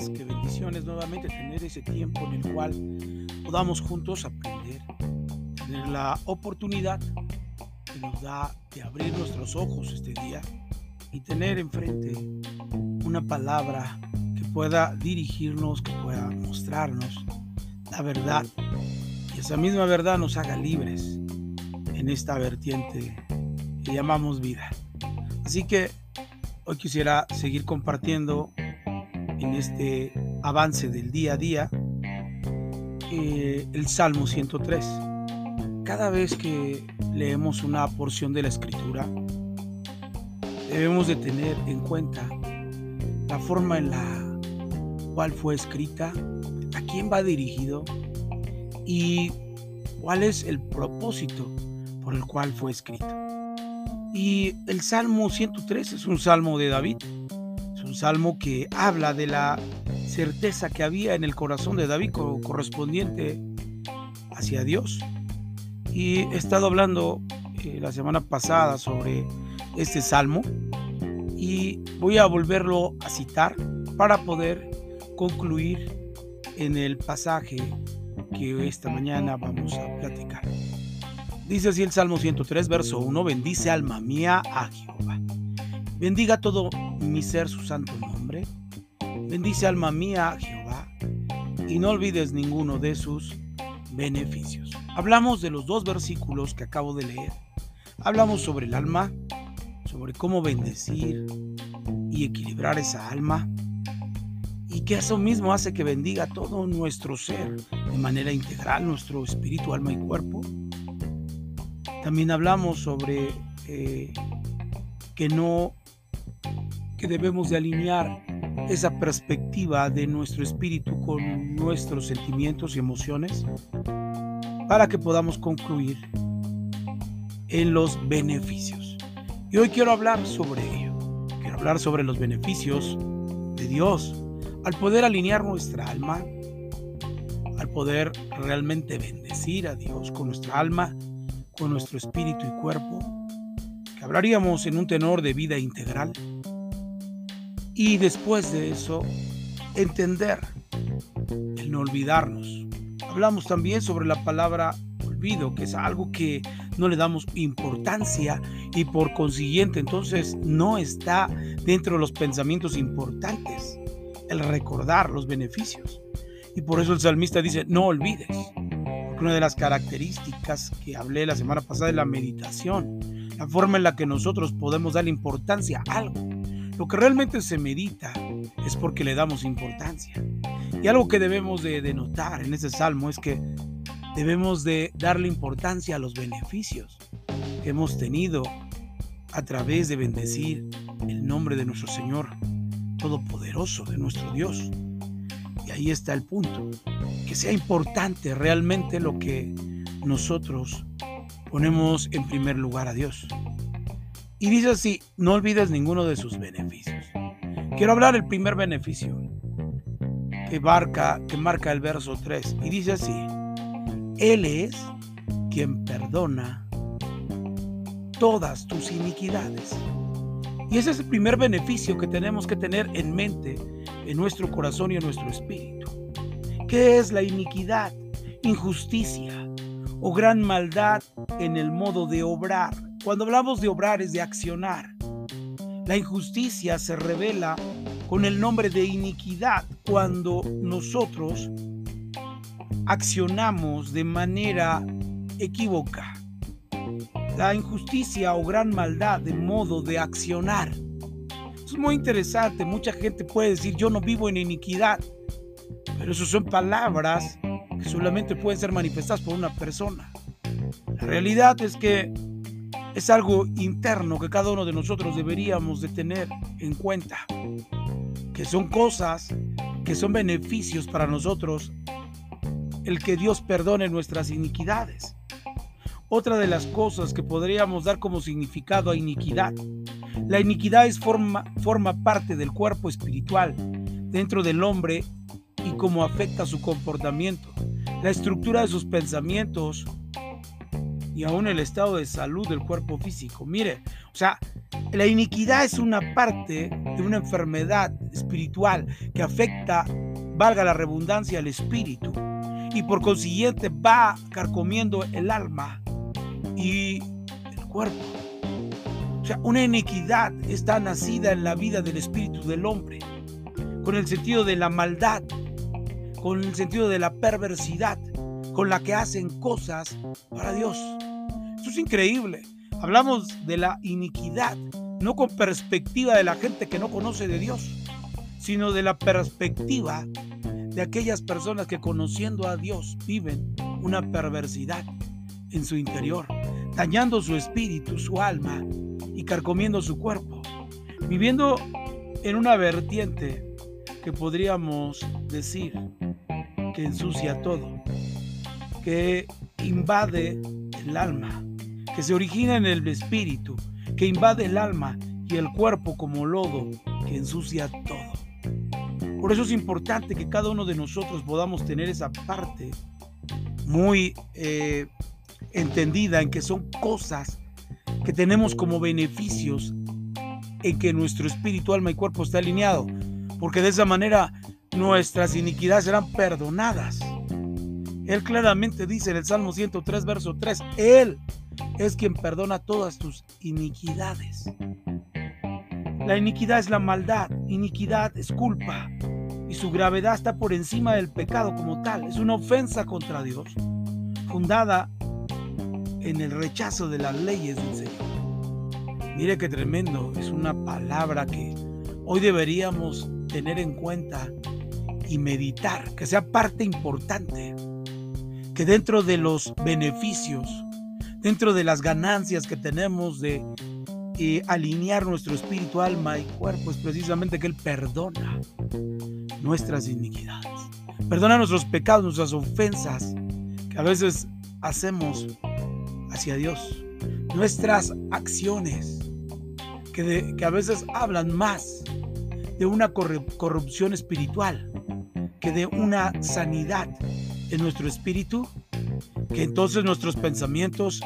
más que bendiciones nuevamente tener ese tiempo en el cual podamos juntos aprender, tener la oportunidad que nos da de abrir nuestros ojos este día y tener enfrente una palabra que pueda dirigirnos, que pueda mostrarnos la verdad y esa misma verdad nos haga libres en esta vertiente que llamamos vida. Así que hoy quisiera seguir compartiendo en este avance del día a día eh, el Salmo 103. Cada vez que leemos una porción de la escritura, debemos de tener en cuenta la forma en la cual fue escrita, a quién va dirigido y cuál es el propósito por el cual fue escrito. Y el Salmo 103 es un salmo de David, un salmo que habla de la certeza que había en el corazón de David correspondiente hacia Dios. Y he estado hablando eh, la semana pasada sobre este salmo y voy a volverlo a citar para poder concluir en el pasaje que esta mañana vamos a platicar. Dice así el Salmo 103, verso 1, bendice alma mía a Jehová. Bendiga todo mi ser su santo nombre. Bendice alma mía Jehová y no olvides ninguno de sus beneficios. Hablamos de los dos versículos que acabo de leer. Hablamos sobre el alma, sobre cómo bendecir y equilibrar esa alma y que eso mismo hace que bendiga todo nuestro ser de manera integral, nuestro espíritu, alma y cuerpo. También hablamos sobre eh, que no, que debemos de alinear esa perspectiva de nuestro espíritu con nuestros sentimientos y emociones para que podamos concluir en los beneficios. Y hoy quiero hablar sobre ello. Quiero hablar sobre los beneficios de Dios al poder alinear nuestra alma, al poder realmente bendecir a Dios con nuestra alma, con nuestro espíritu y cuerpo, que hablaríamos en un tenor de vida integral. Y después de eso, entender el no olvidarnos. Hablamos también sobre la palabra olvido, que es algo que no le damos importancia y por consiguiente entonces no está dentro de los pensamientos importantes el recordar los beneficios. Y por eso el salmista dice, no olvides. Porque una de las características que hablé la semana pasada es la meditación, la forma en la que nosotros podemos dar importancia a algo. Lo que realmente se medita es porque le damos importancia. Y algo que debemos de, notar en ese salmo es que debemos de darle importancia a los beneficios que hemos tenido a través de bendecir el nombre de nuestro Señor todopoderoso de nuestro Dios. Y ahí está el punto, que sea importante realmente lo que nosotros ponemos en primer lugar a Dios. Y dice así, no olvides ninguno de sus beneficios. Quiero hablar del primer beneficio que marca, que marca el verso 3 y dice así, Él es quien perdona todas tus iniquidades y ese es el primer beneficio que tenemos que tener en mente, en nuestro corazón y en nuestro espíritu. ¿Qué es la iniquidad, injusticia o gran maldad en el modo de obrar? Cuando hablamos de obrar es de accionar. La injusticia se revela con el nombre de iniquidad cuando nosotros accionamos de manera equivocada la injusticia o gran maldad de modo de accionar. Es muy interesante, mucha gente puede decir yo no vivo en iniquidad, pero eso son palabras que solamente pueden ser manifestadas por una persona. La realidad es que es algo interno que cada uno de nosotros deberíamos de tener en cuenta, que son cosas que son beneficios para nosotros el que Dios perdone nuestras iniquidades. Otra de las cosas que podríamos dar como significado a iniquidad. La iniquidad es forma, forma parte del cuerpo espiritual dentro del hombre y cómo afecta su comportamiento, la estructura de sus pensamientos y aún el estado de salud del cuerpo físico. Mire, o sea, La iniquidad es una parte de una enfermedad espiritual que afecta, valga la redundancia, al espíritu y por consiguiente va carcomiendo el alma y el cuerpo. O sea, una iniquidad está nacida en la vida del espíritu del hombre, con el sentido de la maldad, con el sentido de la perversidad, con la que hacen cosas para Dios. Eso es increíble. Hablamos de la iniquidad, no con perspectiva de la gente que no conoce de Dios, sino de la perspectiva de aquellas personas que conociendo a Dios viven una perversidad en su interior, dañando su espíritu, su alma y carcomiendo su cuerpo, viviendo en una vertiente que podríamos decir que ensucia todo, que invade el alma, que se origina en el espíritu, que invade el alma y el cuerpo como lodo que ensucia todo. Por eso es importante que cada uno de nosotros podamos tener esa parte muy eh, entendida en que son cosas que tenemos como beneficios en que nuestro espíritu, alma y cuerpo está alineado, porque de esa manera nuestras iniquidades serán perdonadas. Él claramente dice en el Salmo 103, verso 3, Él es quien perdona todas tus iniquidades. La iniquidad es la maldad, iniquidad es culpa y su gravedad está por encima del pecado como tal. Es una ofensa contra Dios, fundada en el rechazo de las leyes del Señor. Mire qué tremendo, es una palabra que hoy deberíamos tener en cuenta y meditar, que sea parte importante que dentro de los beneficios, dentro de las ganancias que tenemos de eh, alinear nuestro espíritu, alma y cuerpo, es precisamente que Él perdona nuestras iniquidades, perdona nuestros pecados, nuestras ofensas que a veces hacemos hacia Dios, nuestras acciones que, que a veces hablan más de una corrupción espiritual que de una sanidad en nuestro espíritu, que entonces nuestros pensamientos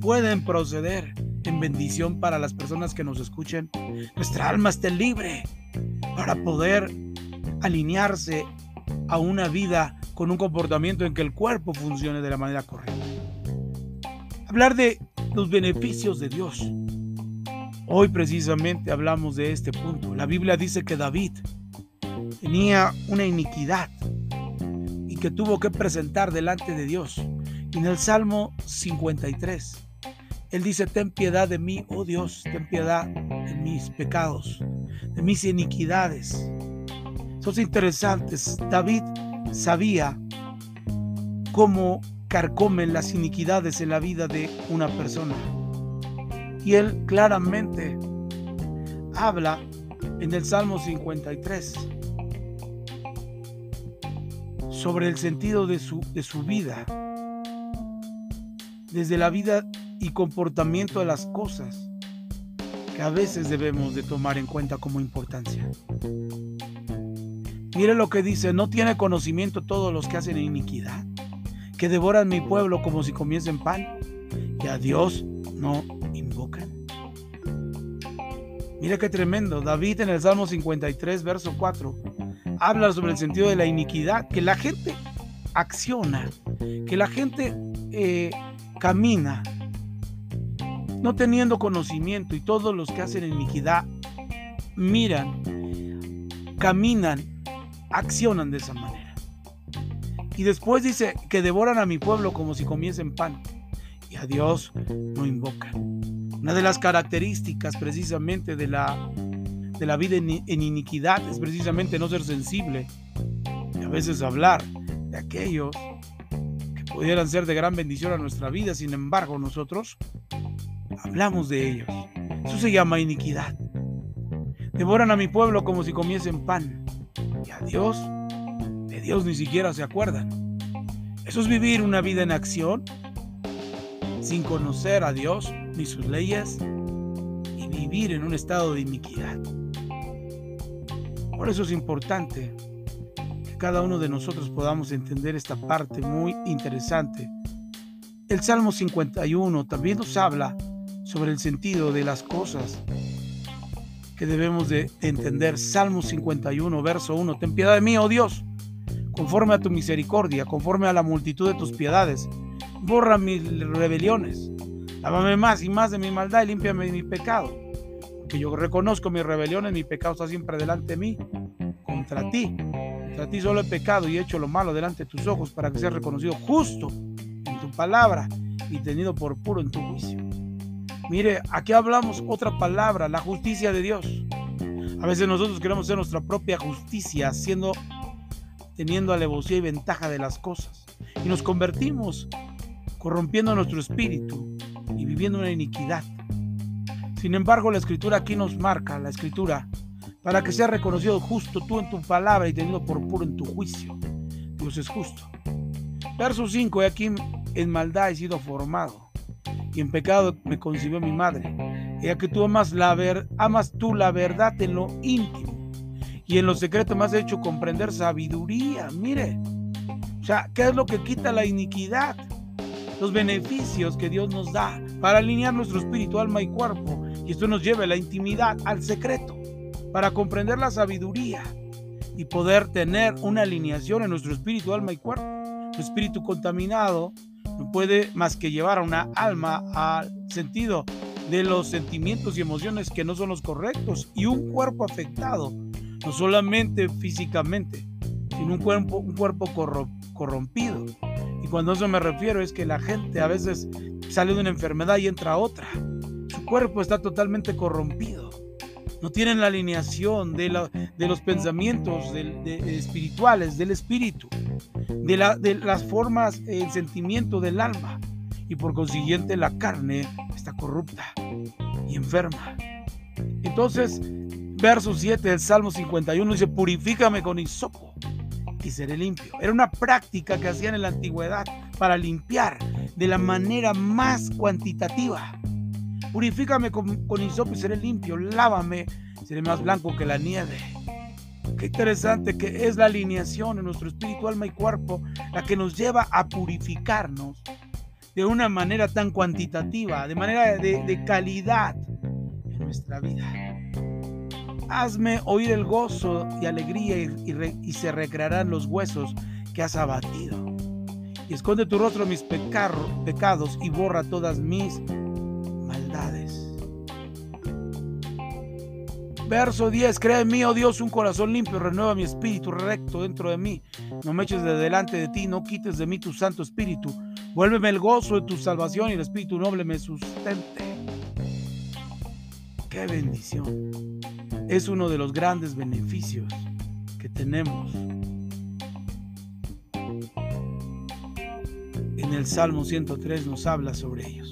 pueden proceder en bendición para las personas que nos escuchen. Nuestra alma esté libre para poder alinearse a una vida con un comportamiento en que el cuerpo funcione de la manera correcta. Hablar de los beneficios de Dios. Hoy precisamente hablamos de este punto. La Biblia dice que David tenía una iniquidad que tuvo que presentar delante de Dios. en el Salmo 53, Él dice, ten piedad de mí, oh Dios, ten piedad de mis pecados, de mis iniquidades. Son interesantes. David sabía cómo carcomen las iniquidades en la vida de una persona. Y él claramente habla en el Salmo 53 sobre el sentido de su, de su vida, desde la vida y comportamiento de las cosas que a veces debemos de tomar en cuenta como importancia. Mire lo que dice, no tiene conocimiento todos los que hacen iniquidad, que devoran mi pueblo como si comiesen pan, y a Dios no invocan. Mire qué tremendo, David en el Salmo 53, verso 4, habla sobre el sentido de la iniquidad, que la gente acciona, que la gente eh, camina no teniendo conocimiento y todos los que hacen iniquidad miran, caminan, accionan de esa manera. Y después dice que devoran a mi pueblo como si comiesen pan y a Dios no invocan. Una de las características precisamente de la de la vida en, iniquidad es precisamente no ser sensible y a veces hablar de aquellos que pudieran ser de gran bendición a nuestra vida, sin embargo nosotros hablamos de ellos. Eso se llama iniquidad. Devoran a mi pueblo como si comiesen pan y a Dios, de Dios ni siquiera se acuerdan. Eso es vivir una vida en acción sin conocer a Dios ni sus leyes y vivir en un estado de iniquidad. Por eso es importante que cada uno de nosotros podamos entender esta parte muy interesante. El Salmo 51 también nos habla sobre el sentido de las cosas que debemos de, entender. Salmo 51, verso 1. Ten piedad de mí, oh Dios, conforme a tu misericordia, conforme a la multitud de tus piedades. Borra mis rebeliones. Lávame más y más de mi maldad y límpiame de mi pecado. Que yo reconozco mis rebeliones, mi pecado está siempre delante de mí. Contra ti, contra ti solo he pecado y he hecho lo malo delante de tus ojos para que seas reconocido justo en tu palabra y tenido por puro en tu juicio. Mire, aquí hablamos otra palabra, la justicia de Dios. A veces nosotros queremos ser nuestra propia justicia, haciendo, teniendo alevosía y ventaja de las cosas. Y nos convertimos corrompiendo nuestro espíritu y viviendo una iniquidad. Sin embargo, la escritura aquí nos marca, la escritura, para que sea reconocido justo tú en tu palabra y tenido por puro en tu juicio. Dios es justo. Verso 5, y aquí en maldad he sido formado y en pecado me concibió mi madre. Ya que tú amas, la amas tú la verdad en lo íntimo y en lo secreto me has hecho comprender sabiduría. Mire, o sea, ¿qué es lo que quita la iniquidad? Los beneficios que Dios nos da para alinear nuestro espíritu, alma y cuerpo. Y esto nos lleva a la intimidad, al secreto, para comprender la sabiduría y poder tener una alineación en nuestro espíritu, alma y cuerpo. Tu espíritu contaminado no puede más que llevar a una alma al sentido de los sentimientos y emociones que no son los correctos y un cuerpo afectado, no solamente físicamente, sino un cuerpo, un cuerpo corrompido. Y cuando eso me refiero es que la gente a veces sale de una enfermedad y entra a otra. Cuerpo está totalmente corrompido. No tienen la alineación de, los pensamientos espirituales, del espíritu de, las formas, el sentimiento del alma. Y por consiguiente la carne está corrupta y enferma. Entonces, verso 7 del Salmo 51 dice, purifícame con hisopo y seré limpio. Era una práctica que hacían en la antigüedad para limpiar de la manera más cuantitativa. Purifícame con, con y seré limpio. Lávame, seré más blanco que la nieve. Qué interesante que es la alineación en nuestro espíritu, alma y cuerpo la que nos lleva a purificarnos de una manera tan cuantitativa, de manera de, calidad en nuestra vida. Hazme oír el gozo y alegría y, se recrearán los huesos que has abatido. Y esconde tu rostro mis pecados y borra todas mis Verso 10, crea en mí, oh Dios, un corazón limpio, renueva mi espíritu recto dentro de mí. No me eches de delante de ti, no quites de mí tu santo espíritu. Vuélveme el gozo de tu salvación y el espíritu noble me sustente. Qué bendición. Es uno de los grandes beneficios que tenemos. En el Salmo 103 nos habla sobre ellos.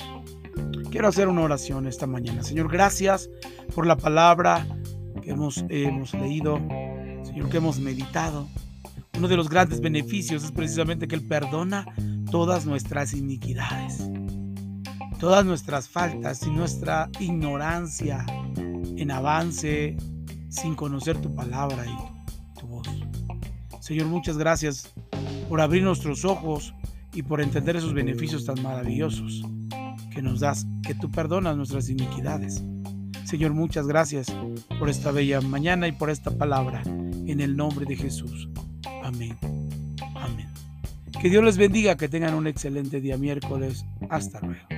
Quiero hacer una oración esta mañana. Señor, gracias por la palabra que hemos, hemos leído, Señor, que hemos meditado. Uno de los grandes beneficios es precisamente que Él perdona todas nuestras iniquidades, todas nuestras faltas y nuestra ignorancia en avance sin conocer tu palabra y tu voz. Señor, muchas gracias por abrir nuestros ojos y por entender esos beneficios tan maravillosos que nos das, que tú perdonas nuestras iniquidades Señor, muchas gracias por esta bella mañana y por esta palabra. En el nombre de Jesús. Amén. Amén. Que Dios les bendiga, que tengan un excelente día miércoles. Hasta luego.